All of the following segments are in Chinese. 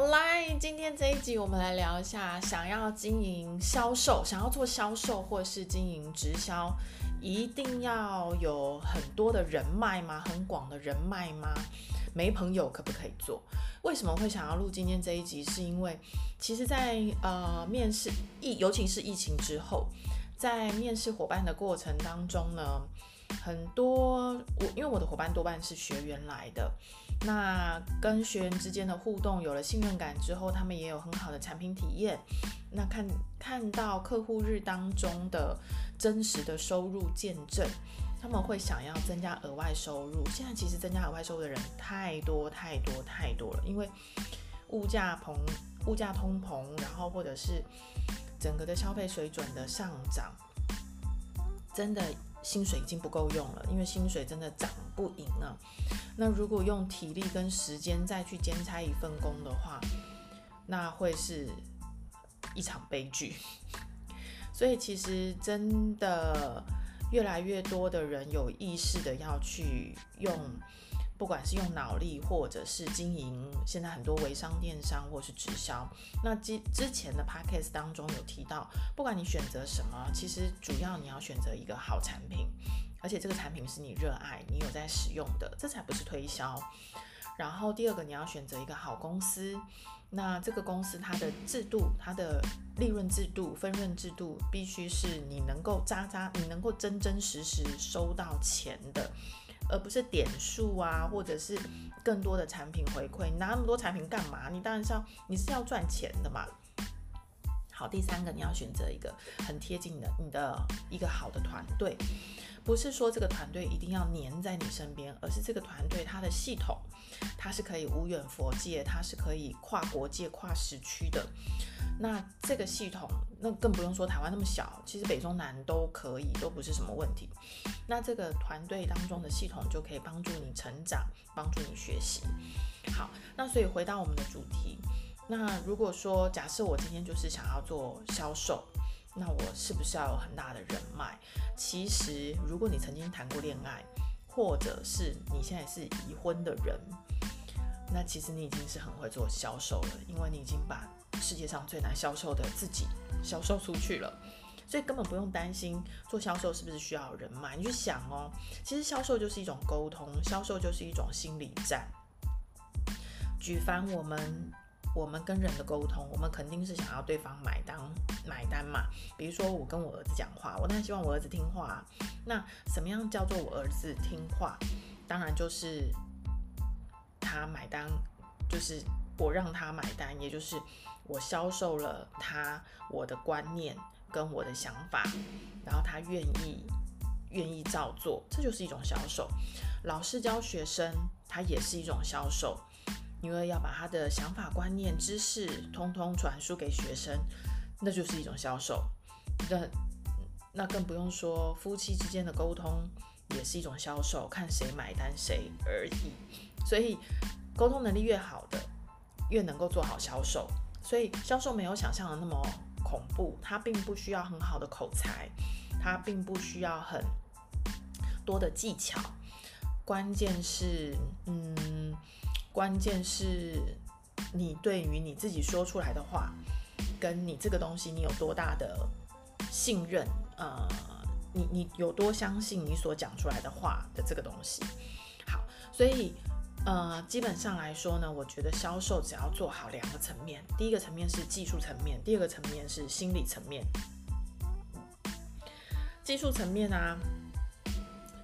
好来，今天这一集我们来聊一下，想要经营销售，想要做销售或是经营直销，一定要有很多的人脉吗？很广的人脉吗？没朋友可不可以做？为什么会想要录今天这一集？是因为其实在，在呃面试疫，尤其是疫情之后，在面试伙伴的过程当中呢，很多我因为我的伙伴多半是学员来的。那跟学员之间的互动有了信任感之后，他们也有很好的产品体验。那看看到客户日当中的真实的收入见证，他们会想要增加额外收入。现在其实增加额外收入的人太多太多太多了，因为物价膨、物价通膨，然后或者是整个的消费水准的上涨，真的。薪水已经不够用了，因为薪水真的涨不赢啊。那如果用体力跟时间再去兼差一份工的话，那会是一场悲剧。所以其实真的越来越多的人有意识的要去用。不管是用脑力，或者是经营，现在很多微商、电商，或是直销。那之之前的 podcast 当中有提到，不管你选择什么，其实主要你要选择一个好产品，而且这个产品是你热爱、你有在使用的，这才不是推销。然后第二个，你要选择一个好公司，那这个公司它的制度、它的利润制度、分润制度，必须是你能够扎扎，你能够真真实实收到钱的。而不是点数啊，或者是更多的产品回馈。你拿那么多产品干嘛？你当然是要，你是要赚钱的嘛。好，第三个你要选择一个很贴近的，你的一个好的团队，不是说这个团队一定要黏在你身边，而是这个团队它的系统，它是可以无远佛界，它是可以跨国界、跨时区的。那这个系统，那更不用说台湾那么小，其实北中南都可以，都不是什么问题。那这个团队当中的系统就可以帮助你成长，帮助你学习。好，那所以回到我们的主题，那如果说假设我今天就是想要做销售，那我是不是要有很大的人脉？其实，如果你曾经谈过恋爱，或者是你现在是已婚的人，那其实你已经是很会做销售了，因为你已经把世界上最难销售的自己销售出去了，所以根本不用担心做销售是不是需要人脉。你去想哦，其实销售就是一种沟通，销售就是一种心理战。举凡我们我们跟人的沟通，我们肯定是想要对方买单买单嘛。比如说我跟我儿子讲话，我当然希望我儿子听话。那什么样叫做我儿子听话？当然就是他买单，就是我让他买单，也就是。我销售了他我的观念跟我的想法，然后他愿意愿意照做，这就是一种销售。老师教学生，他也是一种销售，因为要把他的想法、观念、知识通通传输给学生，那就是一种销售。那那更不用说夫妻之间的沟通，也是一种销售，看谁买单谁而已。所以沟通能力越好的，越能够做好销售。所以销售没有想象的那么恐怖，它并不需要很好的口才，它并不需要很多的技巧，关键是，嗯，关键是你对于你自己说出来的话，跟你这个东西你有多大的信任，呃，你你有多相信你所讲出来的话的这个东西。好，所以。呃，基本上来说呢，我觉得销售只要做好两个层面，第一个层面是技术层面，第二个层面是心理层面。技术层面啊，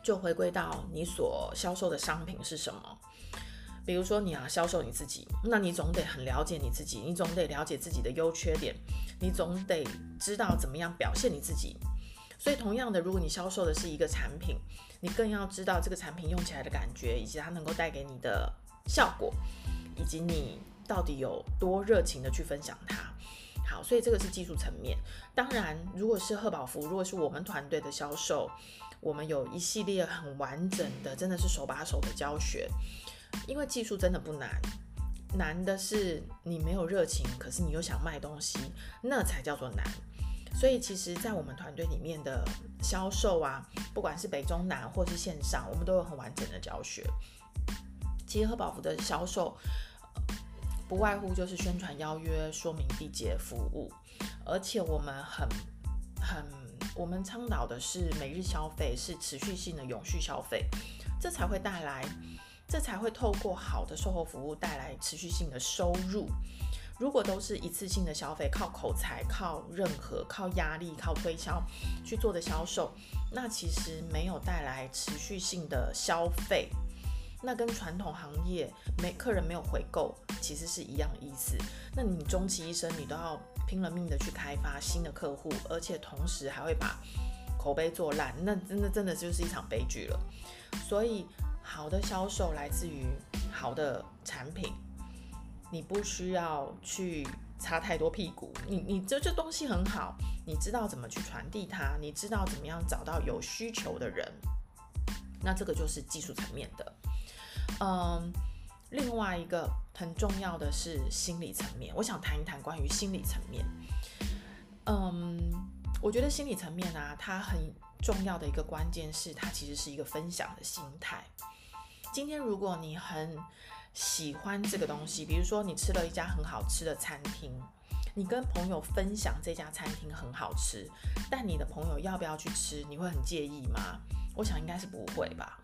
就回归到你所销售的商品是什么。比如说你要销售你自己，那你总得很了解你自己，你总得了解自己的优缺点，你总得知道怎么样表现你自己。所以，同样的，如果你销售的是一个产品，你更要知道这个产品用起来的感觉，以及它能够带给你的效果，以及你到底有多热情的去分享它。好，所以这个是技术层面。当然，如果是贺宝福，如果是我们团队的销售，我们有一系列很完整的，真的是手把手的教学。因为技术真的不难，难的是你没有热情，可是你又想卖东西，那才叫做难。所以，其实，在我们团队里面的销售啊，不管是北中南或是线上，我们都有很完整的教学。其实，贺宝福的销售不外乎就是宣传、邀约、说明、缔结、服务，而且我们很很，我们倡导的是每日消费，是持续性的永续消费，这才会带来，这才会透过好的售后服务带来持续性的收入。如果都是一次性的消费，靠口才、靠任何、靠压力、靠推销去做的销售，那其实没有带来持续性的消费。那跟传统行业没客人没有回购，其实是一样的意思。那你终其一生，你都要拼了命的去开发新的客户，而且同时还会把口碑做烂，那真的真的就是一场悲剧了。所以，好的销售来自于好的产品。你不需要去擦太多屁股，你你这这东西很好，你知道怎么去传递它，你知道怎么样找到有需求的人，那这个就是技术层面的。嗯，另外一个很重要的是心理层面，我想谈一谈关于心理层面。嗯，我觉得心理层面啊，它很重要的一个关键是它其实是一个分享的心态。今天如果你很喜欢这个东西，比如说你吃了一家很好吃的餐厅，你跟朋友分享这家餐厅很好吃，但你的朋友要不要去吃，你会很介意吗？我想应该是不会吧，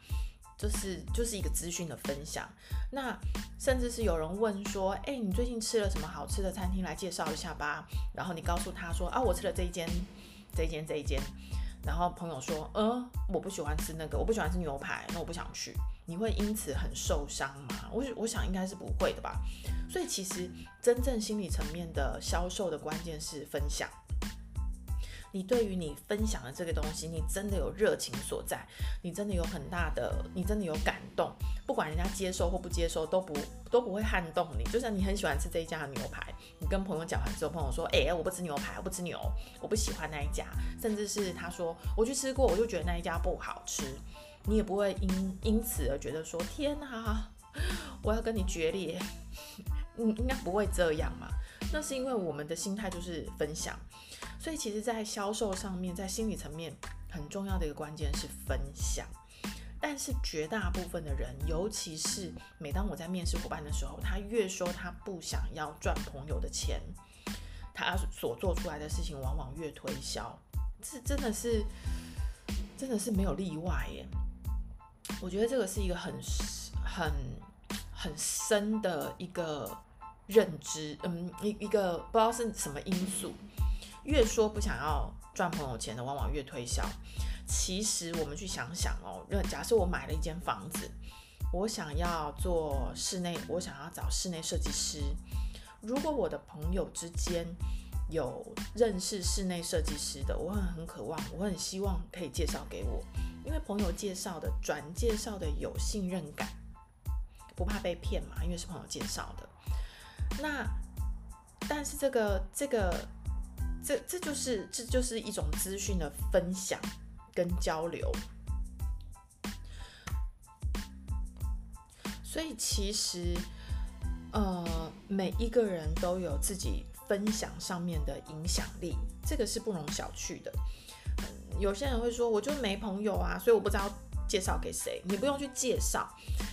就是就是一个资讯的分享。那甚至是有人问说，哎，你最近吃了什么好吃的餐厅？来介绍一下吧。然后你告诉他说，啊，我吃了这一间，这一间，这一间。然后朋友说，呃，我不喜欢吃那个，我不喜欢吃牛排，那我不想去。你会因此很受伤吗？我我想应该是不会的吧。所以其实真正心理层面的销售的关键是分享。你对于你分享的这个东西，你真的有热情所在，你真的有很大的，你真的有感动。不管人家接受或不接受，都不都不会撼动你。就像你很喜欢吃这一家的牛排，你跟朋友讲完之后，朋友说：“哎，我不吃牛排，我不吃牛，我不喜欢那一家。”甚至是他说：“我去吃过，我就觉得那一家不好吃。”你也不会因因此而觉得说天哪，我要跟你决裂，嗯，应该不会这样嘛。那是因为我们的心态就是分享，所以其实，在销售上面，在心理层面很重要的一个关键是分享。但是绝大部分的人，尤其是每当我在面试伙伴的时候，他越说他不想要赚朋友的钱，他所做出来的事情往往越推销。这真的是，真的是没有例外耶。我觉得这个是一个很很很深的一个认知，嗯，一一个不知道是什么因素，越说不想要赚朋友钱的，往往越推销。其实我们去想想哦，假设我买了一间房子，我想要做室内，我想要找室内设计师。如果我的朋友之间有认识室内设计师的，我很很渴望，我很希望可以介绍给我。因为朋友介绍的、转介绍的有信任感，不怕被骗嘛，因为是朋友介绍的。那但是这个、这个、这这就是这就是一种资讯的分享跟交流。所以其实，呃，每一个人都有自己分享上面的影响力，这个是不容小觑的。有些人会说，我就没朋友啊，所以我不知道介绍给谁。你不用去介绍，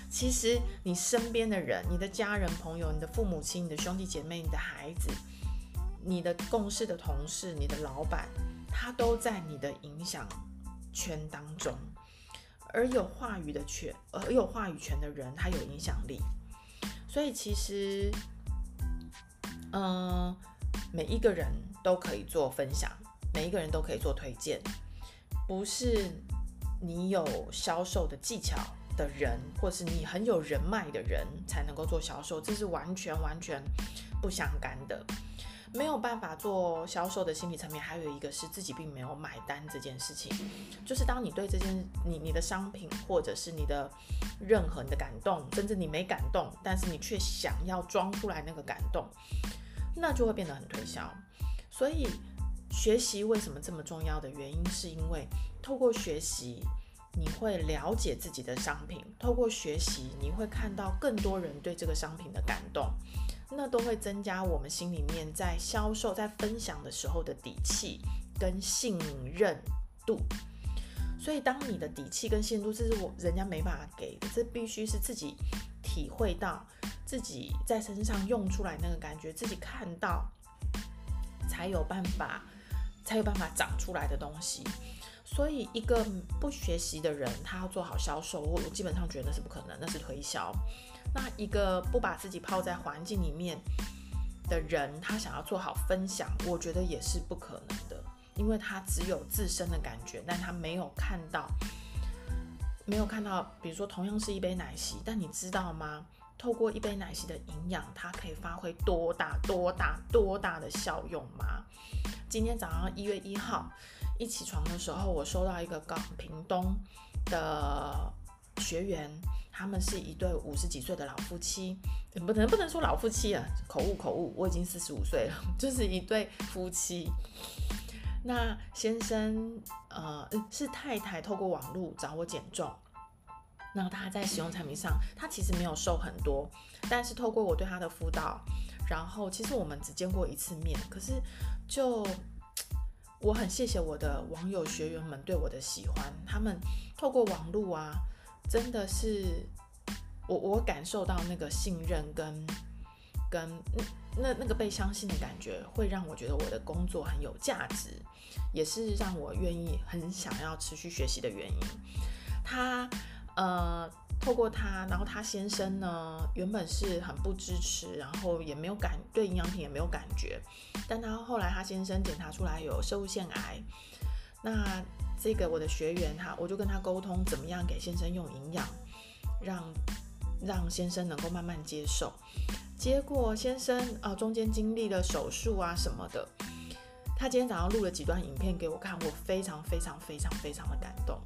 其实你身边的人、你的家人、朋友、你的父母亲、你的兄弟姐妹、你的孩子、你的共事的同事、你的老板，他都在你的影响圈当中。而有话语的权，而有话语权的人，他有影响力。所以其实，嗯、每一个人都可以做分享，每一个人都可以做推荐。不是你有销售的技巧的人，或是你很有人脉的人才能够做销售，这是完全完全不相干的。没有办法做销售的心理层面，还有一个是自己并没有买单这件事情。就是当你对这件你你的商品或者是你的任何你的感动，甚至你没感动，但是你却想要装出来那个感动，那就会变得很推销。所以。学习为什么这么重要的原因，是因为透过学习，你会了解自己的商品；透过学习，你会看到更多人对这个商品的感动，那都会增加我们心里面在销售、在分享的时候的底气跟信任度。所以，当你的底气跟信任度，这是我人家没办法给的，这必须是自己体会到自己在身上用出来那个感觉，自己看到才有办法，才有办法长出来的东西。所以，一个不学习的人，他要做好销售，我基本上觉得那是不可能，那是推销。那一个不把自己泡在环境里面的人，他想要做好分享，我觉得也是不可能的，因为他只有自身的感觉，但他没有看到，没有看到，比如说同样是一杯奶昔，但你知道吗？透过一杯奶昔的营养，它可以发挥多大多大多大的效用吗？今天早上一月一号一起床的时候，我收到一个港屏东的学员，他们是一对五十几岁的老夫妻，不能不能说老夫妻啊，口误口误，我已经四十五岁了，就是一对夫妻。那先生呃是太太透过网络找我减重。那他在使用产品上，他其实没有瘦很多，但是透过我对他的辅导，然后其实我们只见过一次面，可是就我很谢谢我的网友学员们对我的喜欢，他们透过网络啊，真的是我我感受到那个信任跟跟那那个被相信的感觉，会让我觉得我的工作很有价值，也是让我愿意很想要持续学习的原因。他。呃，透过他，然后他先生呢，原本是很不支持，然后也没有感对营养品也没有感觉，但他后来他先生检查出来有摄护腺癌，那这个我的学员哈，我就跟他沟通怎么样给先生用营养，让让先生能够慢慢接受，结果先生啊、中间经历了手术啊什么的，他今天早上录了几段影片给我看，我非常非常非常非常的感动。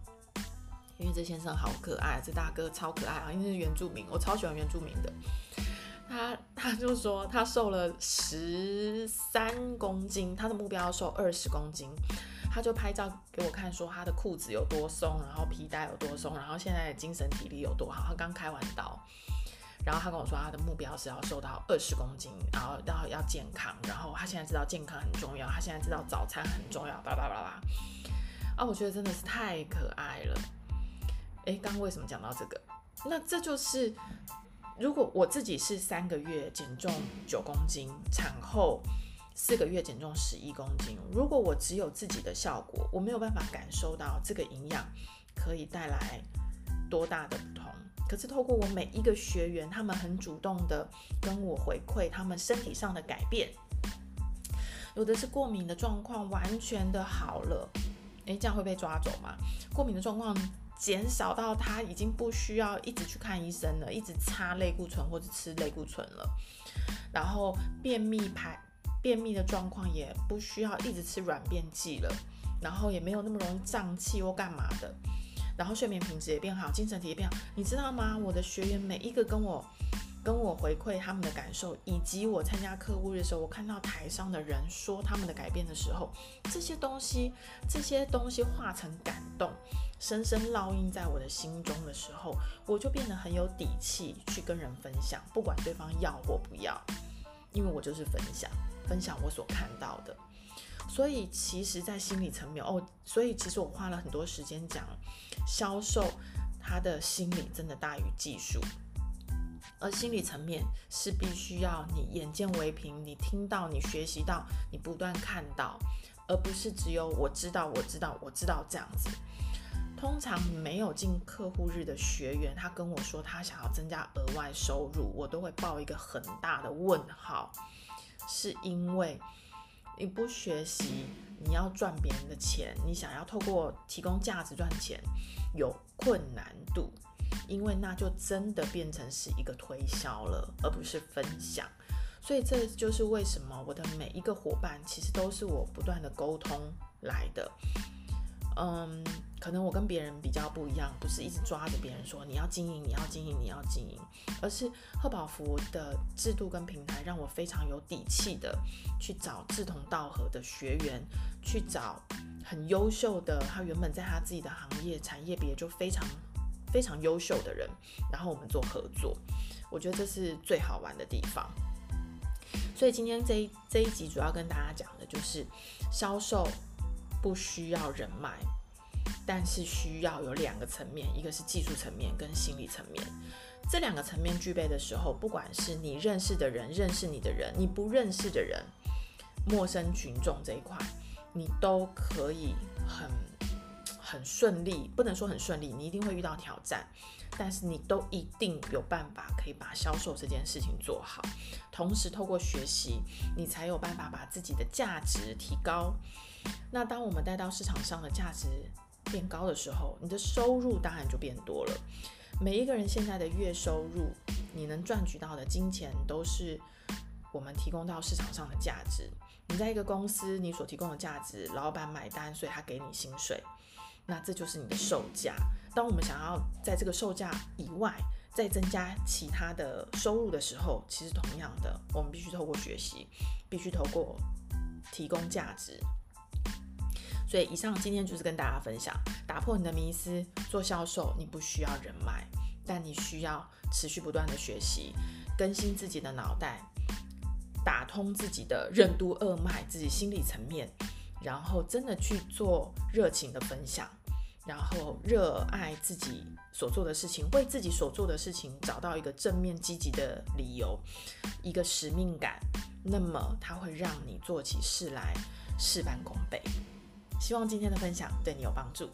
因为这先生好可爱，这大哥超可爱啊！因为是原住民，我超喜欢原住民的。他他就说他瘦了十三公斤，他的目标要瘦二十公斤。他就拍照给我看，说他的裤子有多松，然后皮带有多松，然后现在精神体力有多好。他刚开完刀，然后他跟我说他的目标是要瘦到二十公斤，然后然后要健康，然后他现在知道健康很重要，他现在知道早餐很重要，巴拉巴拉巴拉。啊，我觉得真的是太可爱了。诶，刚刚为什么讲到这个？那这就是，如果我自己是三个月减重九公斤，产后四个月减重十一公斤，如果我只有自己的效果，我没有办法感受到这个营养可以带来多大的不同。可是透过我每一个学员，他们很主动的跟我回馈他们身体上的改变，有的是过敏的状况完全的好了，诶，这样会被抓走吗？过敏的状况。减少到他已经不需要一直去看医生了，一直擦类固醇或者吃类固醇了。然后便秘排便秘的状况也不需要一直吃软便剂了，然后也没有那么容易胀气或干嘛的。然后睡眠品质也变好，精神体也变好。你知道吗？我的学员每一个跟我。跟我回馈他们的感受，以及我参加客户日的时候，我看到台上的人说他们的改变的时候，这些东西，这些东西化成感动，深深烙印在我的心中的时候，我就变得很有底气去跟人分享，不管对方要或不要，因为我就是分享，分享我所看到的。所以其实，在心理层面哦，所以其实我花了很多时间讲销售，他的心理真的大于技术。而心理层面是必须要你眼见为凭，你听到，你学习到，你不断看到，而不是只有我知道，我知道，我知道这样子。通常没有进客户日的学员，他跟我说他想要增加额外收入，我都会报一个很大的问号，是因为你不学习，你要赚别人的钱，你想要透过提供价值赚钱，有困难度。因为那就真的变成是一个推销了，而不是分享。所以这就是为什么我的每一个伙伴其实都是我不断的沟通来的。嗯，可能我跟别人比较不一样，不是一直抓着别人说你要经营，你要经营，你要经营，而是贺宝芙的制度跟平台让我非常有底气的去找志同道合的学员，去找很优秀的，他原本在他自己的行业产业别就非常。非常优秀的人，然后我们做合作，我觉得这是最好玩的地方。所以今天这一这一集主要跟大家讲的就是，销售不需要人脉，但是需要有两个层面，一个是技术层面跟心理层面。这两个层面具备的时候，不管是你认识的人、认识你的人、你不认识的人、陌生群众这一块，你都可以很很顺利。不能说很顺利，你一定会遇到挑战，但是你都一定有办法可以把销售这件事情做好。同时，透过学习，你才有办法把自己的价值提高。那当我们带到市场上的价值变高的时候，你的收入当然就变多了。每一个人现在的月收入，你能赚取到的金钱，都是我们提供到市场上的价值。你在一个公司，你所提供的价值，老板买单，所以他给你薪水，那这就是你的售价。当我们想要在这个售价以外再增加其他的收入的时候，其实同样的，我们必须透过学习，必须透过提供价值。所以，以上今天就是跟大家分享，打破你的迷思。做销售，你不需要人脉，但你需要持续不断的学习，更新自己的脑袋，打通自己的任督二脉，自己心理层面，然后真的去做热情的分享，然后热爱自己所做的事情，为自己所做的事情找到一个正面积极的理由，一个使命感，那么它会让你做起事来事半功倍。希望今天的分享对你有帮助。